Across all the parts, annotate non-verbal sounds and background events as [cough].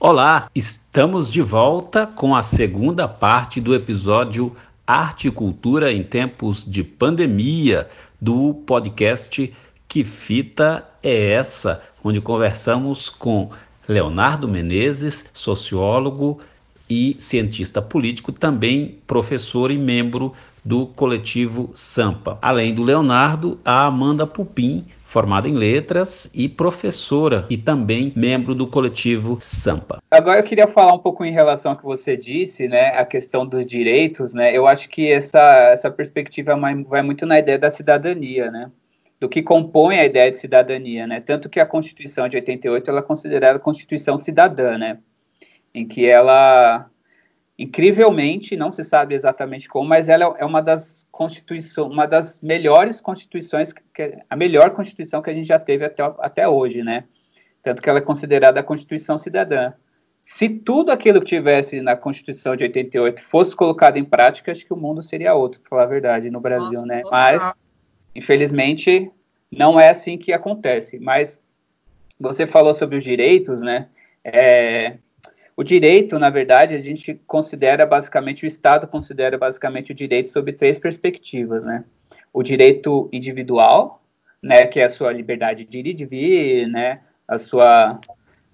Olá, estamos de volta com a segunda parte do episódio Arte e Cultura em Tempos de Pandemia do podcast Que Fita é Essa? onde conversamos com Leonardo Menezes, sociólogo e cientista político, também professor e membro do coletivo Sampa. Além do Leonardo, a Amanda Pupim, formada em letras e professora e também membro do coletivo Sampa. Agora eu queria falar um pouco em relação ao que você disse, né, a questão dos direitos, né? Eu acho que essa essa perspectiva vai muito na ideia da cidadania, né? Do que compõe a ideia de cidadania, né? Tanto que a Constituição de 88 ela é considerada Constituição cidadã, né? Em que ela incrivelmente, não se sabe exatamente como, mas ela é uma das constituições, uma das melhores constituições, que, a melhor constituição que a gente já teve até, até hoje, né? Tanto que ela é considerada a Constituição Cidadã. Se tudo aquilo que tivesse na Constituição de 88 fosse colocado em prática, acho que o mundo seria outro, para falar a verdade, no Brasil, Nossa, né? Mas, infelizmente, não é assim que acontece. Mas você falou sobre os direitos, né? É, o direito, na verdade, a gente considera basicamente, o Estado considera basicamente o direito sob três perspectivas, né? O direito individual, né, que é a sua liberdade de ir e de vir, né, a sua,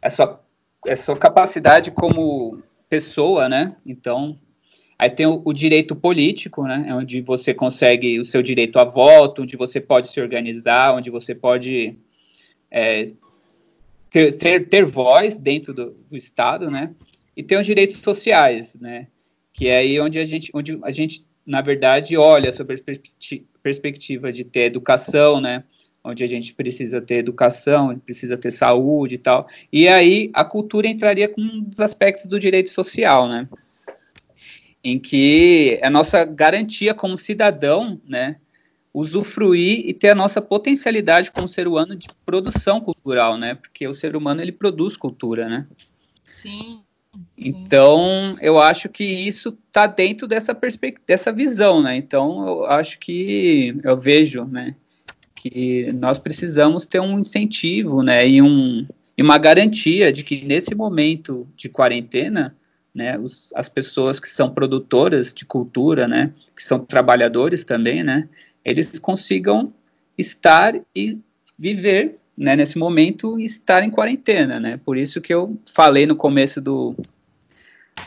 a sua, a sua capacidade como pessoa, né? Então, aí tem o, o direito político, né, onde você consegue o seu direito a voto, onde você pode se organizar, onde você pode é, ter, ter, ter voz dentro do, do, Estado, né? E tem os direitos sociais, né? Que é aí onde a gente, onde a gente na verdade, olha sobre a perspectiva de ter educação, né? Onde a gente precisa ter educação, precisa ter saúde e tal. E aí a cultura entraria com um dos aspectos do direito social, né? Em que é a nossa garantia como cidadão, né? Usufruir e ter a nossa potencialidade como ser humano de produção cultural, né? Porque o ser humano ele produz cultura, né? Sim. Então, eu acho que isso está dentro dessa perspectiva, dessa visão, né? Então, eu acho que eu vejo, né, que nós precisamos ter um incentivo, né, e, um, e uma garantia de que nesse momento de quarentena, né, os, as pessoas que são produtoras de cultura, né, que são trabalhadores também, né, eles consigam estar e viver né, nesse momento e estar em quarentena, né? Por isso que eu falei no começo do,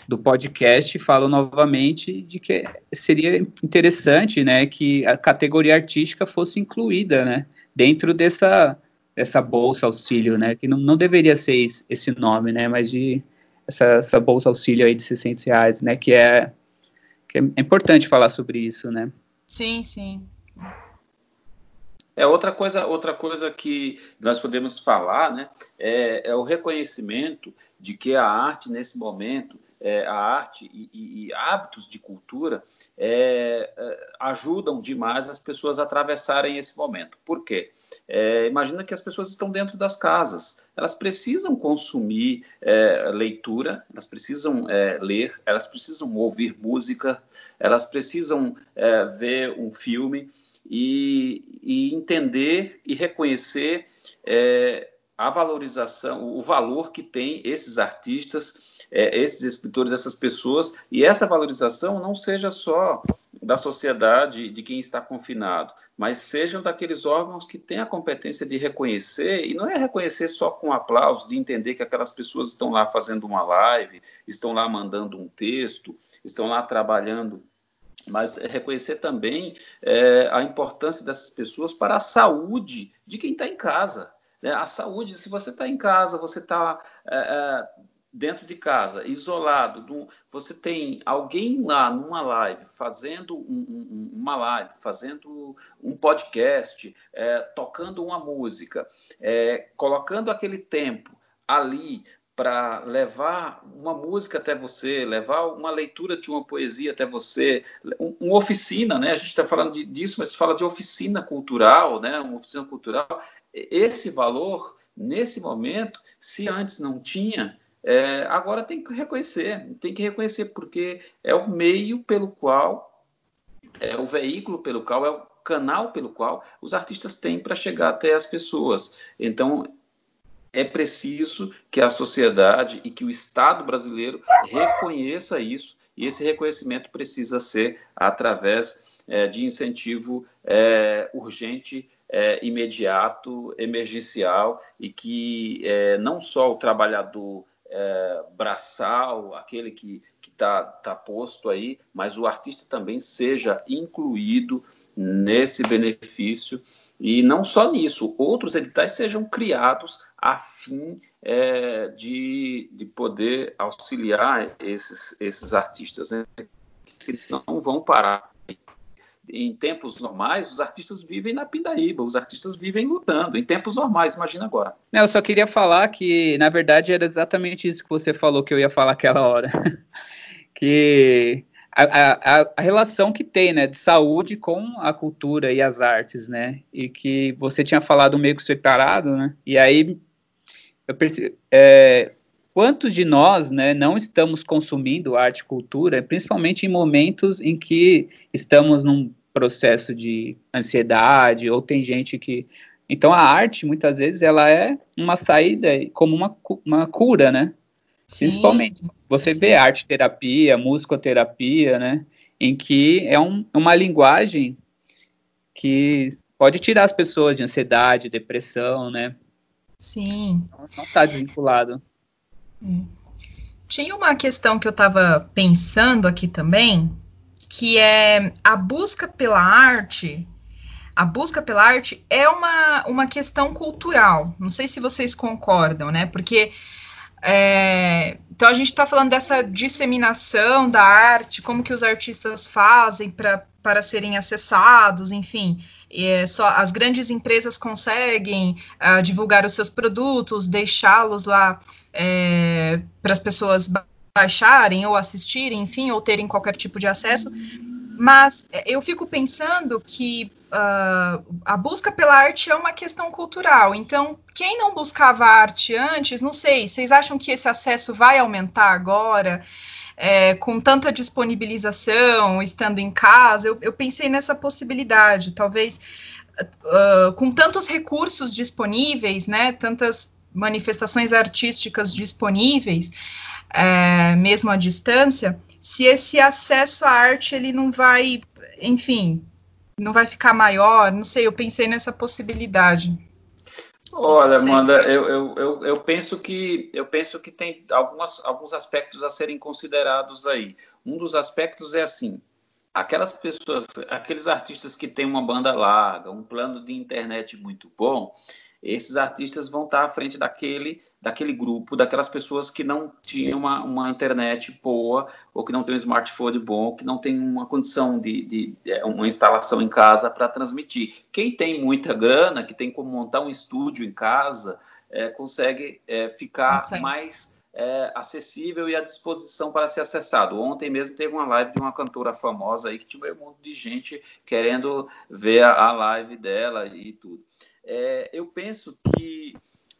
do podcast, falo novamente de que seria interessante, né, que a categoria artística fosse incluída, né, dentro dessa dessa bolsa auxílio, né, que não, não deveria ser esse nome, né, mas de essa, essa bolsa auxílio aí de 600 reais, né, que é que é importante falar sobre isso, né? Sim, sim. É outra coisa, outra coisa que nós podemos falar, né, é, é o reconhecimento de que a arte nesse momento, é, a arte e, e, hábitos de cultura é, é, ajudam demais as pessoas a atravessarem esse momento. Por quê? É, imagina que as pessoas estão dentro das casas, elas precisam consumir é, leitura, elas precisam é, ler, elas precisam ouvir música, elas precisam é, ver um filme e, e entender e reconhecer é, a valorização, o valor que tem esses artistas, é, esses escritores, essas pessoas, e essa valorização não seja só da sociedade, de quem está confinado, mas sejam daqueles órgãos que têm a competência de reconhecer, e não é reconhecer só com aplausos, de entender que aquelas pessoas estão lá fazendo uma live, estão lá mandando um texto, estão lá trabalhando mas reconhecer também é, a importância dessas pessoas para a saúde de quem está em casa. Né? A saúde, se você está em casa, você está é, é, dentro de casa, isolado, você tem alguém lá numa live, fazendo um, um, uma live, fazendo um podcast, é, tocando uma música, é, colocando aquele tempo ali para levar uma música até você, levar uma leitura de uma poesia até você, um, uma oficina, né? A gente está falando de, disso, mas fala de oficina cultural, né? Uma oficina cultural. Esse valor, nesse momento, se antes não tinha, é, agora tem que reconhecer, tem que reconhecer, porque é o meio pelo qual, é o veículo pelo qual, é o canal pelo qual os artistas têm para chegar até as pessoas. Então, é preciso que a sociedade e que o Estado brasileiro reconheça isso, e esse reconhecimento precisa ser através é, de incentivo é, urgente, é, imediato, emergencial, e que é, não só o trabalhador é, braçal, aquele que está tá posto aí, mas o artista também seja incluído nesse benefício. E não só nisso, outros editais sejam criados a fim é, de, de poder auxiliar esses, esses artistas né, que não vão parar. Em tempos normais, os artistas vivem na pindaíba, os artistas vivem lutando. Em tempos normais, imagina agora. Eu só queria falar que, na verdade, era exatamente isso que você falou que eu ia falar aquela hora. [laughs] que a, a, a, relação que tem, né, de saúde com a cultura e as artes, né, e que você tinha falado meio que separado, né, e aí é, quantos de nós, né, não estamos consumindo arte e cultura, principalmente em momentos em que estamos num processo de ansiedade, ou tem gente que... Então, a arte, muitas vezes, ela é uma saída como uma, uma cura, né, Sim. Principalmente. Você Sim. vê arte terapia, musicoterapia, né? Em que é um, uma linguagem que pode tirar as pessoas de ansiedade, depressão, né? Sim. Não está desvinculado. É. Tinha uma questão que eu estava pensando aqui também, que é a busca pela arte. A busca pela arte é uma, uma questão cultural. Não sei se vocês concordam, né? Porque é, então a gente está falando dessa disseminação da arte, como que os artistas fazem pra, para serem acessados, enfim. É, só as grandes empresas conseguem uh, divulgar os seus produtos, deixá-los lá é, para as pessoas baixarem ou assistirem, enfim, ou terem qualquer tipo de acesso. Mas é, eu fico pensando que uh, a busca pela arte é uma questão cultural. Então, quem não buscava arte antes, não sei, vocês acham que esse acesso vai aumentar agora? É, com tanta disponibilização, estando em casa, eu, eu pensei nessa possibilidade, talvez uh, com tantos recursos disponíveis, né, tantas manifestações artísticas disponíveis, é, mesmo à distância, se esse acesso à arte ele não vai, enfim, não vai ficar maior, não sei, eu pensei nessa possibilidade. Olha, Amanda, eu, eu, eu, eu, penso que eu penso que tem algumas, alguns aspectos a serem considerados aí. Um dos aspectos é assim, aquelas pessoas, aqueles artistas que têm uma banda larga, um plano de internet muito bom, esses artistas vão estar à frente daquele daquele grupo, daquelas pessoas que não tinham uma, uma internet boa, ou que não tem um smartphone bom, que não tem uma condição de, de, de é, uma instalação em casa para transmitir. Quem tem muita grana, que tem como montar um estúdio em casa, é, consegue é, ficar consegue. mais é, acessível e à disposição para ser acessado. Ontem mesmo teve uma live de uma cantora famosa aí que tinha um monte de gente querendo ver a, a live dela e tudo. É, eu penso que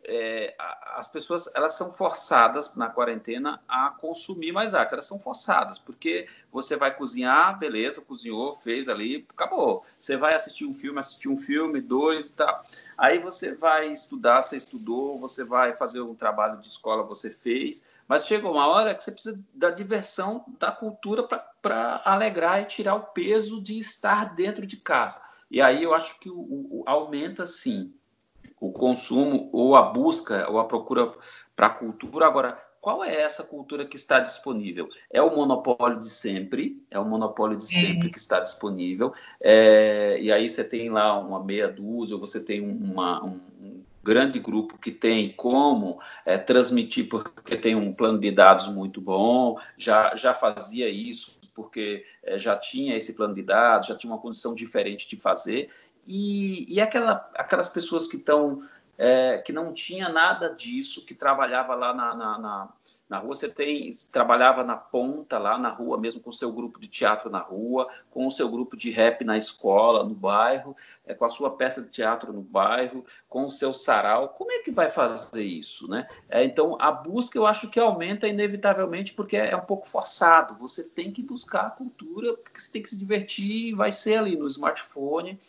é, as pessoas elas são forçadas na quarentena a consumir mais arte. Elas são forçadas, porque você vai cozinhar, beleza, cozinhou, fez ali, acabou. Você vai assistir um filme, assistir um filme, dois e tal. Aí você vai estudar, você estudou, você vai fazer um trabalho de escola, você fez. Mas chega uma hora que você precisa da diversão, da cultura para alegrar e tirar o peso de estar dentro de casa. E aí eu acho que o, o aumenta sim o consumo ou a busca ou a procura para a cultura. Agora, qual é essa cultura que está disponível? É o monopólio de sempre, é o monopólio de sempre que está disponível. É, e aí você tem lá uma meia dúzia, ou você tem uma, um, grande grupo que tem como é, transmitir, porque tem um plano de dados muito bom, já, já fazia isso, porque é, já tinha esse plano de dados, já tinha uma condição diferente de fazer, e, e aquela, aquelas pessoas que estão é, que não tinha nada disso, que trabalhava lá na, na, na, na, rua, você tem, trabalhava na ponta lá na rua, mesmo com o seu grupo de teatro na rua, com o seu grupo de rap na escola, no bairro, é, com a sua peça de teatro no bairro, com o seu sarau, como é que vai fazer isso, né? É, então, a busca eu acho que aumenta inevitavelmente porque é, é um pouco forçado, você tem que buscar a cultura, porque você tem que se divertir, vai ser ali no smartphone,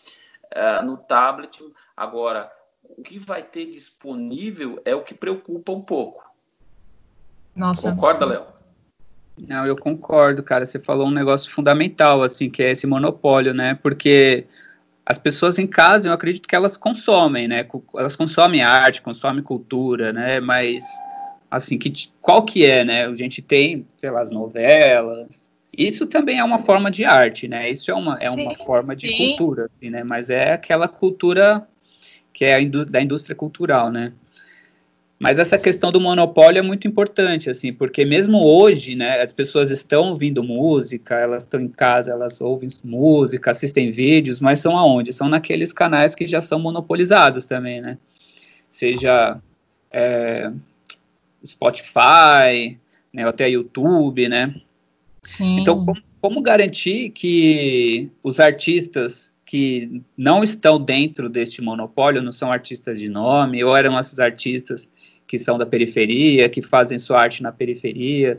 é, no tablet. Agora, o que vai ter disponível é o que preocupa um pouco. Nossa. Concorda, Léo? Não, eu concordo, cara. Você falou um negócio fundamental, assim, que é esse monopólio, né? Porque as pessoas em casa, eu acredito que elas consomem, né? Elas consomem arte, consomem cultura, né? Mas, assim, que, qual que é, né? A gente tem, sei lá, as novelas. Isso também é uma forma de arte, né? Isso é uma, é uma forma de sim. cultura, assim, né? Mas é aquela cultura que é indú da indústria cultural, né? Mas essa questão do monopólio é muito importante, assim, porque mesmo hoje, né, as pessoas estão ouvindo música, elas estão em casa, elas ouvem música, assistem vídeos, mas são aonde? São naqueles canais que já são monopolizados também, né? Seja é, Spotify, né, até YouTube, né? Sim. Então, como, como garantir que os artistas que não estão dentro deste monopólio, não são artistas de nome, ou eram esses artistas que são da periferia, que fazem sua arte na periferia.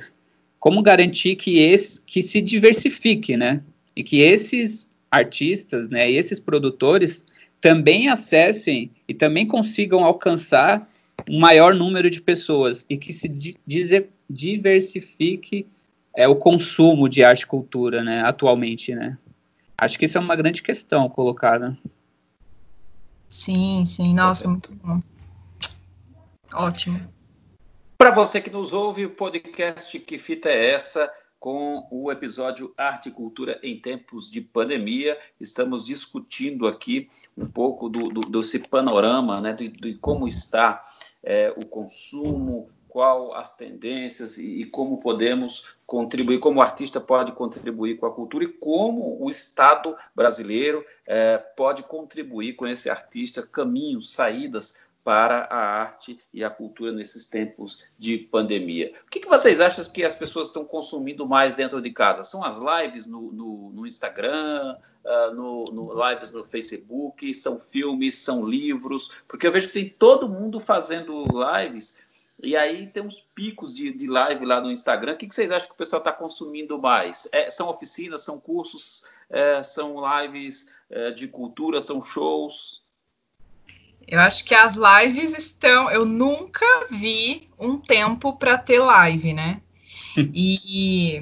Como garantir que esse que se diversifique, né? E que esses artistas, né, e esses produtores também acessem e também consigam alcançar um maior número de pessoas e que se diversifique é, o consumo de arte e cultura, né, atualmente, né? Acho que isso é uma grande questão colocada. Sim, sim, nossa, muito bom. Ótimo. Para você que nos ouve, o podcast Que Fita é Essa? Com o episódio Arte e Cultura em Tempos de Pandemia. Estamos discutindo aqui um pouco do, do desse panorama, né, de, de como está é, o consumo, qual as tendências e, e, como podemos contribuir, como o artista pode contribuir com a cultura e como o Estado brasileiro é, pode contribuir com esse artista, caminhos, saídas para a arte e a cultura nesses tempos de pandemia. O que, que vocês acham que as pessoas estão consumindo mais dentro de casa? São as lives no, no, no Instagram, uh, no, no, lives no Facebook, são filmes, são livros? Porque eu vejo que tem todo mundo fazendo lives e aí tem uns picos de, de live lá no Instagram. O que, que vocês acham que o pessoal está consumindo mais? É, são oficinas, são cursos, é, são lives é, de cultura, são shows? Eu acho que as lives estão. Eu nunca vi um tempo para ter live, né? [laughs] e,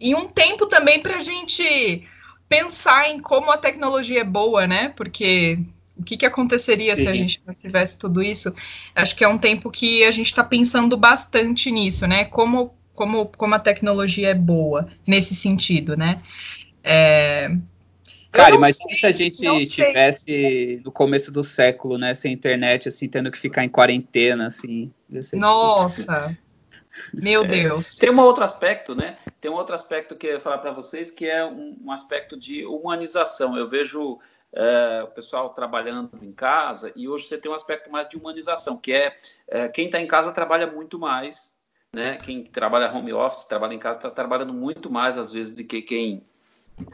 e um tempo também para a gente pensar em como a tecnologia é boa, né? Porque o que, que aconteceria Sim. se a gente não tivesse tudo isso? Acho que é um tempo que a gente está pensando bastante nisso, né? Como, como, como a tecnologia é boa nesse sentido, né? É... Cara, imagina se a gente tivesse se... no começo do século, né, sem internet, assim, tendo que ficar em quarentena, assim. Nossa! Meu é. Deus. Tem um outro aspecto, né? Tem um outro aspecto que eu ia falar para vocês, que é um, um, aspecto de humanização. Eu vejo é, o pessoal trabalhando em casa, e hoje você tem um aspecto mais de humanização, que é, é quem está em casa trabalha muito mais, né? Quem trabalha home office, trabalha em casa, está trabalhando muito mais, às vezes, do que quem,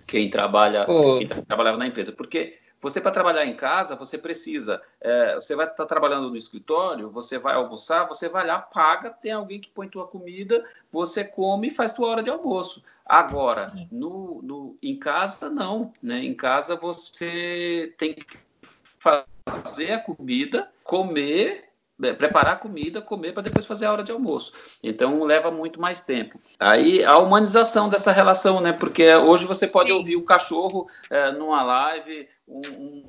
quem, trabalha, oh. quem trabalhava na empresa. Porque você, para trabalhar em casa, você precisa. É, você vai estar tá trabalhando no escritório, você vai almoçar, você vai lá, paga, tem alguém que põe tua comida, você come e faz tua hora de almoço. Agora, no, no, em casa, não. Né? Em casa, você tem que fazer a comida, comer é, preparar a comida, comer para depois fazer a hora de almoço. Então leva muito mais tempo. Aí a humanização dessa relação, né? Porque hoje você pode Sim. ouvir o cachorro é, numa live, um,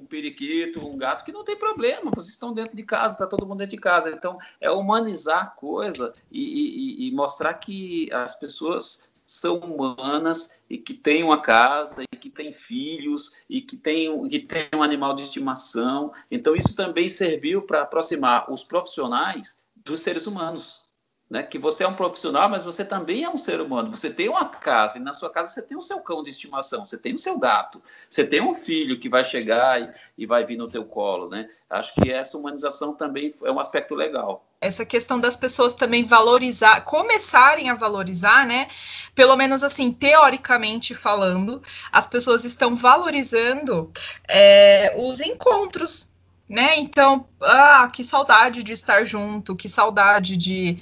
um, periquito, um gato, que não tem problema, vocês estão dentro de casa, está todo mundo dentro de casa. Então é humanizar a coisa e, e, e mostrar que as pessoas são humanas e que têm uma casa e que têm filhos e que têm, que têm um animal de estimação. Então, isso também serviu para aproximar os profissionais dos seres humanos né? Que você é um profissional, mas você também é um ser humano. Você tem uma casa e na sua casa você tem o seu cão de estimação, você tem o seu gato, você tem um filho que vai chegar e, e vai vir no teu colo, né? Acho que essa humanização também é um aspecto legal. Essa questão das pessoas também valorizar, começarem a valorizar, né? Pelo menos assim, teoricamente falando, as pessoas estão valorizando é, os encontros, né? Então, ah, que saudade de estar junto, que saudade de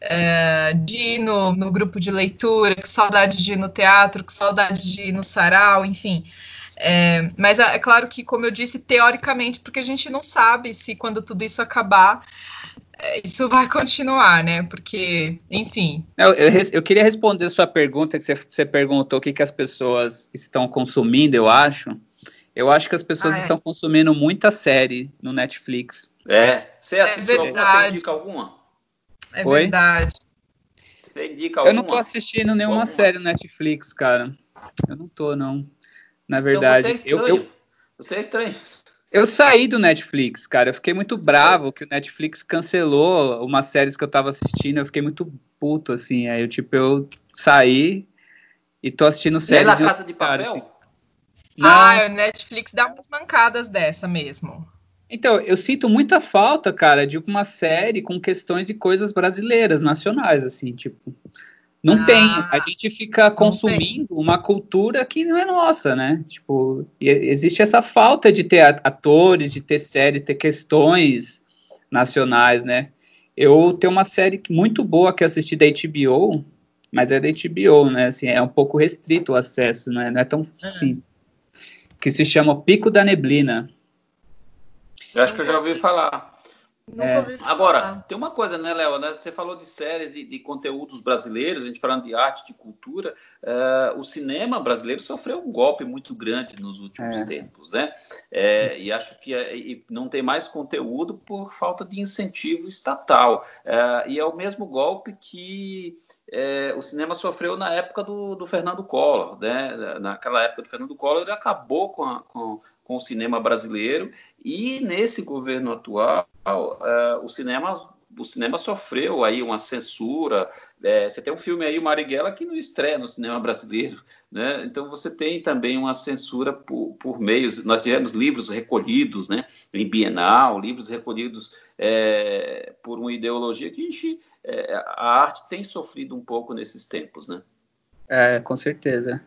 é, de ir no, no, grupo de leitura, que saudade de ir no teatro, que saudade de ir no sarau, enfim. É, mas é, é claro que, como eu disse, teoricamente, porque a gente não sabe se quando tudo isso acabar, é, isso vai continuar, né? Porque, enfim. Eu, eu, eu queria responder a sua pergunta, que você, você perguntou o que, que as pessoas estão consumindo, eu acho. Eu acho que as pessoas ah, é. estão consumindo muita série no Netflix. É. Você assistiu é alguma? Você indica alguma? É Oi? verdade. Você indica alguma? Eu não tô assistindo nenhuma série no Netflix, cara. Eu não tô, não. Na verdade. Então você é estranho. Eu, eu... Você é estranho. Eu saí do Netflix, cara. Eu fiquei muito bravo que o Netflix cancelou umas séries que eu tava assistindo. Eu fiquei muito puto, assim. Aí eu, tipo, eu saí e tô assistindo séries. E é na Casa de Papel? Assim. Ah, o Netflix dá umas mancadas dessa mesmo. Então, eu sinto muita falta, cara, de uma série com questões e coisas brasileiras, nacionais, assim, tipo. Não ah, tem. A gente fica consumindo uma cultura que não é nossa, né? Tipo, existe essa falta de ter atores, de ter séries, ter questões nacionais, né? Eu tenho uma série muito boa que eu assisti da HBO, mas é da HBO, né? Assim, é um pouco restrito o acesso, né? Não é tão assim. Que se chama Pico da Neblina. Eu acho que eu já ouvi falar. É. Agora, tem uma coisa, né, Léo? Né? Você falou de séries e de conteúdos brasileiros, a gente falando de arte, de cultura. Uh, o cinema brasileiro sofreu um golpe muito grande nos últimos é. tempos, né? É, e acho que é, e não tem mais conteúdo por falta de incentivo estatal. Uh, e é o mesmo golpe que é, o cinema sofreu na época do, do, Fernando Collor, né? Naquela época do Fernando Collor, ele acabou com, a, com, com o cinema brasileiro e nesse governo atual, uh, o cinema o cinema sofreu aí uma censura. É, você tem um filme aí, o Marighella, que não estreia no cinema brasileiro, né? Então você tem também uma censura por, por meios. Nós tivemos livros recolhidos, né? Em Bienal, livros recolhidos é, por uma ideologia que a, gente, é, a arte tem sofrido um pouco nesses tempos, né? É, com certeza.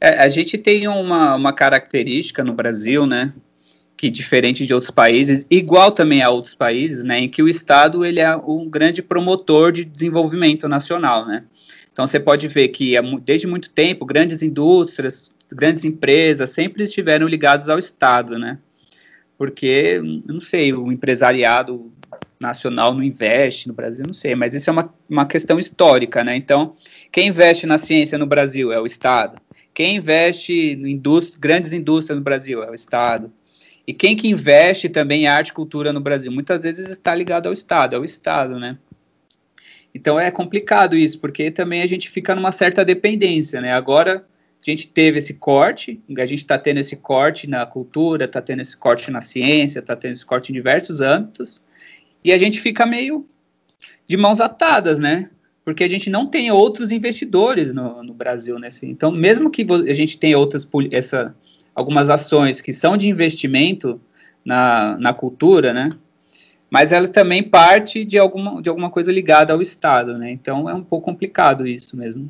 É, a gente tem uma, uma característica no Brasil, né? que diferente de outros países, igual também a outros países, né, em que o Estado ele é um grande promotor de desenvolvimento nacional, né. Então você pode ver que desde muito tempo grandes indústrias, grandes empresas sempre estiveram ligados ao Estado, né, porque não sei, o empresariado nacional não investe no Brasil, não sei, mas isso é uma, uma questão histórica, né. Então quem investe na ciência no Brasil é o Estado. Quem investe em indústria, grandes indústrias no Brasil é o Estado. E quem que investe também em arte e cultura no Brasil? Muitas vezes está ligado ao Estado, ao Estado, né? Então é complicado isso, porque também a gente fica numa certa dependência, né? Agora a gente teve esse corte, a gente está tendo esse corte na cultura, está tendo esse corte na ciência, está tendo esse corte em diversos âmbitos, e a gente fica meio de mãos atadas, né? Porque a gente não tem outros investidores no, no Brasil, né? Assim, então, mesmo que a gente tenha outras essa algumas ações que são de investimento na, na cultura, né? Mas elas também parte de alguma, de alguma coisa ligada ao Estado, né? Então é um pouco complicado isso mesmo.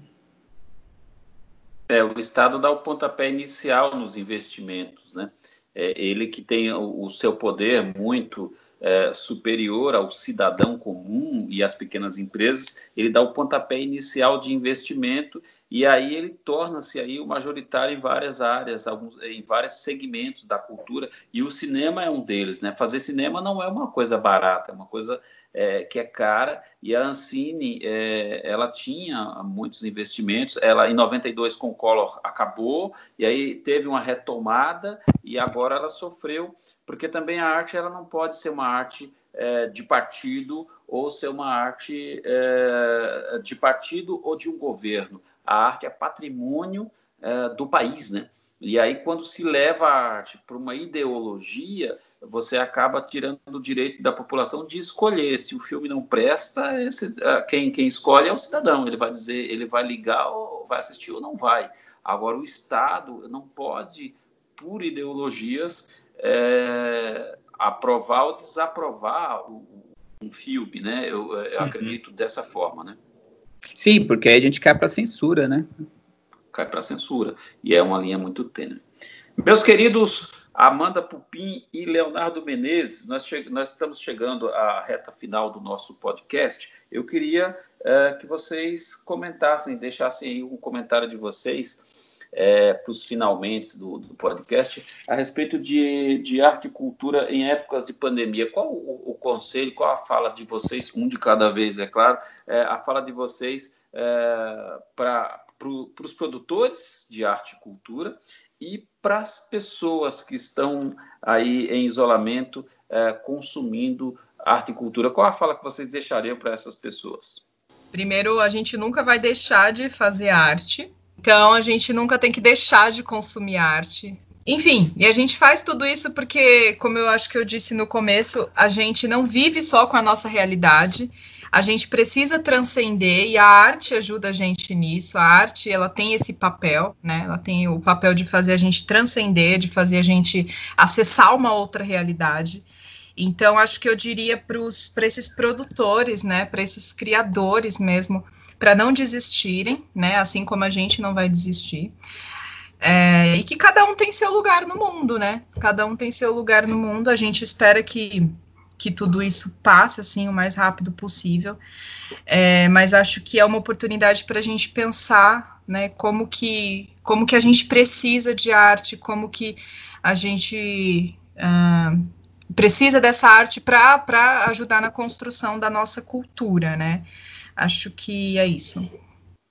É, o Estado dá o pontapé inicial nos investimentos, né? É ele que tem o, o seu poder muito é, superior ao cidadão comum e às pequenas empresas, ele dá o pontapé inicial de investimento e aí ele torna-se aí o majoritário em várias áreas, alguns, em vários segmentos da cultura e o cinema é um deles, né? Fazer cinema não é uma coisa barata, é uma coisa é, que é cara e a Ancine é, ela tinha muitos investimentos, ela em 92 com o Collor acabou e aí teve uma retomada e agora ela sofreu porque também a arte ela não pode ser uma arte é, de partido ou ser uma arte é, de partido ou de um governo. A arte é patrimônio é, do país, né? E aí, quando se leva a arte para uma ideologia, você acaba tirando o direito da população de escolher. Se o filme não presta, esse, quem, quem escolhe é o cidadão. Ele vai dizer, ele vai ligar, ou vai assistir ou não vai. Agora, o Estado não pode, por ideologias, é, aprovar ou desaprovar um filme, né? Eu, eu uhum. acredito dessa forma, né? Sim, porque aí a gente cai para censura, né? Cai para censura e é uma linha muito tênue. Meus queridos Amanda Pupim e Leonardo Menezes, nós, nós, estamos chegando à reta final do nosso podcast. Eu queria uh, que vocês comentassem, deixassem aí um comentário de vocês é, para os finalmente do, do, podcast, a respeito de, de arte e cultura em épocas de pandemia. Qual o, o conselho, qual a fala de vocês, um de cada vez, é claro, é, a fala de vocês é, para pro, os produtores de arte e cultura e para as pessoas que estão aí em isolamento é, consumindo arte e cultura. Qual a fala que vocês deixariam para essas pessoas? Primeiro, a gente nunca vai deixar de fazer arte, então a gente nunca tem que deixar de consumir arte. Enfim, e a gente faz tudo isso porque, como eu acho que eu disse no começo, a gente não vive só com a nossa realidade, a gente precisa transcender e a arte ajuda a gente nisso. A arte, ela tem esse papel, né? Ela tem o papel de fazer a gente transcender, de fazer a gente acessar uma outra realidade. Então, acho que eu diria para esses produtores, né, para esses criadores mesmo, para não desistirem, né, assim como a gente não vai desistir. É, e que cada um tem seu lugar no mundo, né? Cada um tem seu lugar no mundo. A gente espera que que tudo isso passe assim o mais rápido possível. É, mas acho que é uma oportunidade para a gente pensar, né, como que como que a gente precisa de arte, como que a gente uh, precisa dessa arte para ajudar na construção da nossa cultura, né? Acho que é isso.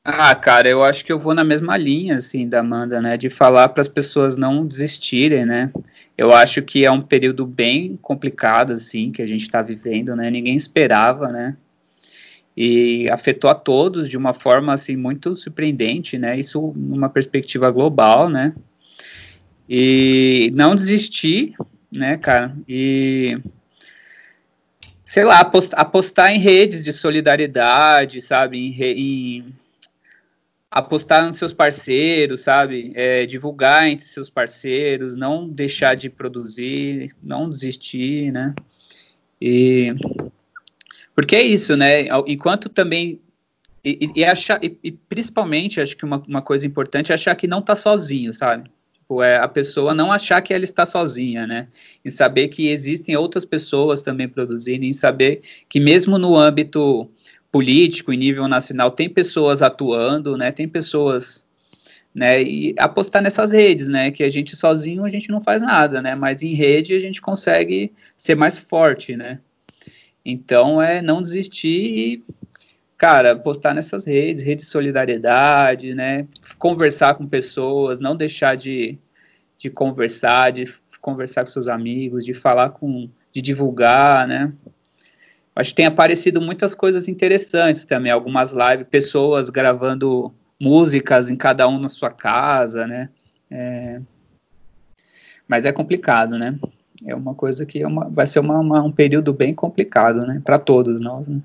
Ah, cara, eu acho que eu vou na mesma linha, assim, da Amanda, né, de falar para as pessoas não desistirem, né, eu acho que é um período bem complicado, assim, que a gente está vivendo, né, ninguém esperava, né, e afetou a todos de uma forma, assim, muito surpreendente, né, isso numa perspectiva global, né, e não desistir, né, cara, e sei lá, apostar em redes de solidariedade, sabe, em, em apostar nos seus parceiros, sabe? É, divulgar entre seus parceiros, não deixar de produzir, não desistir, né? E porque é isso, né? Enquanto também e, e achar e, e, principalmente acho que uma, uma coisa importante é achar que não está sozinho, sabe? Tipo, é a pessoa não achar que ela está sozinha, né? E saber que existem outras pessoas também produzindo, e saber que mesmo no âmbito político, em nível nacional, tem pessoas atuando, né? Tem pessoas, né? E apostar nessas redes, né? Que a gente sozinho a gente não faz nada, né? Mas em rede a gente consegue ser mais forte, né? Então é não desistir e, cara, apostar nessas redes, redes de solidariedade, né? Conversar com pessoas, não deixar de, de conversar, de conversar com seus amigos, de falar com, de divulgar, né? Acho que tem aparecido muitas coisas interessantes também, algumas lives, pessoas gravando músicas em cada um na sua casa, né? É... Mas é complicado, né? É uma coisa que é uma, vai ser uma, uma, um período bem complicado, né? Para todos nós, né?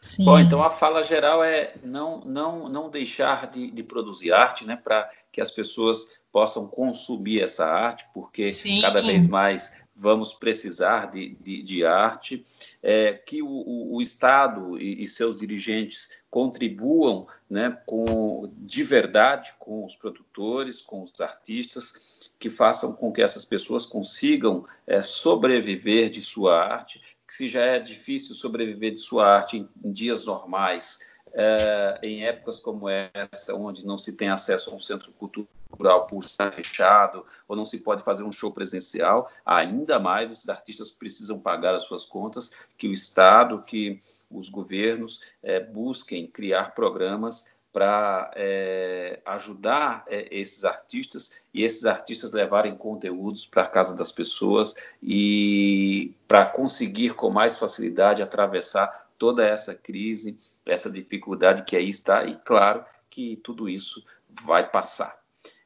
Sim. Bom, então a fala geral é não, não, não deixar de, de produzir arte, né? Para que as pessoas possam consumir essa arte, porque Sim. cada vez mais vamos precisar de, de, de arte, é, que o, o, o Estado e, e, seus dirigentes contribuam né, com, de verdade com os produtores, com os artistas, que façam com que essas pessoas consigam é, sobreviver de sua arte, que se já é difícil sobreviver de sua arte em, em dias normais, é, em épocas como essa, onde não se tem acesso a um centro cultural por estar fechado, ou não se pode fazer um show presencial, ainda mais esses artistas precisam pagar as suas contas, que o Estado, que os governos é, busquem criar programas para é, ajudar é, esses artistas e esses artistas levarem conteúdos para casa das pessoas e para conseguir com mais facilidade atravessar toda essa crise essa dificuldade que aí está, e claro que tudo isso vai passar.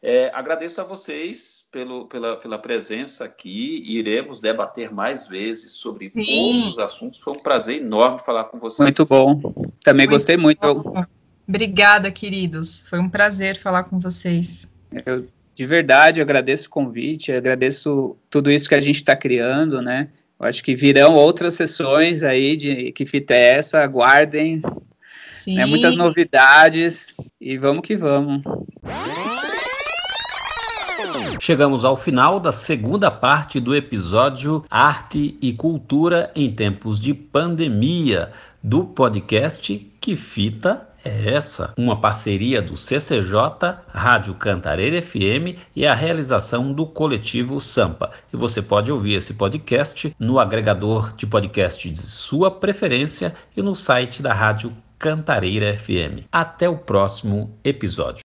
É, agradeço a vocês pelo, pela, pela presença aqui. Iremos debater mais vezes sobre Sim. todos os assuntos. Foi um prazer enorme falar com vocês. Muito bom. Também muito gostei muito. Bom. Obrigada, queridos. Foi um prazer falar com vocês. Eu, de verdade, agradeço o convite, agradeço tudo isso que a gente está criando, né? Eu acho que virão outras sessões aí de que fita é essa, aguardem, Sim. Né, muitas novidades e vamos que vamos. Chegamos ao final da segunda parte do episódio Arte e Cultura em Tempos de Pandemia do podcast Que Fita é essa, uma parceria do CCJ, Rádio Cantareira FM e a realização do coletivo Sampa. E você pode ouvir esse podcast no agregador de podcast de sua preferência e no site da Rádio Cantareira FM. Até o próximo episódio.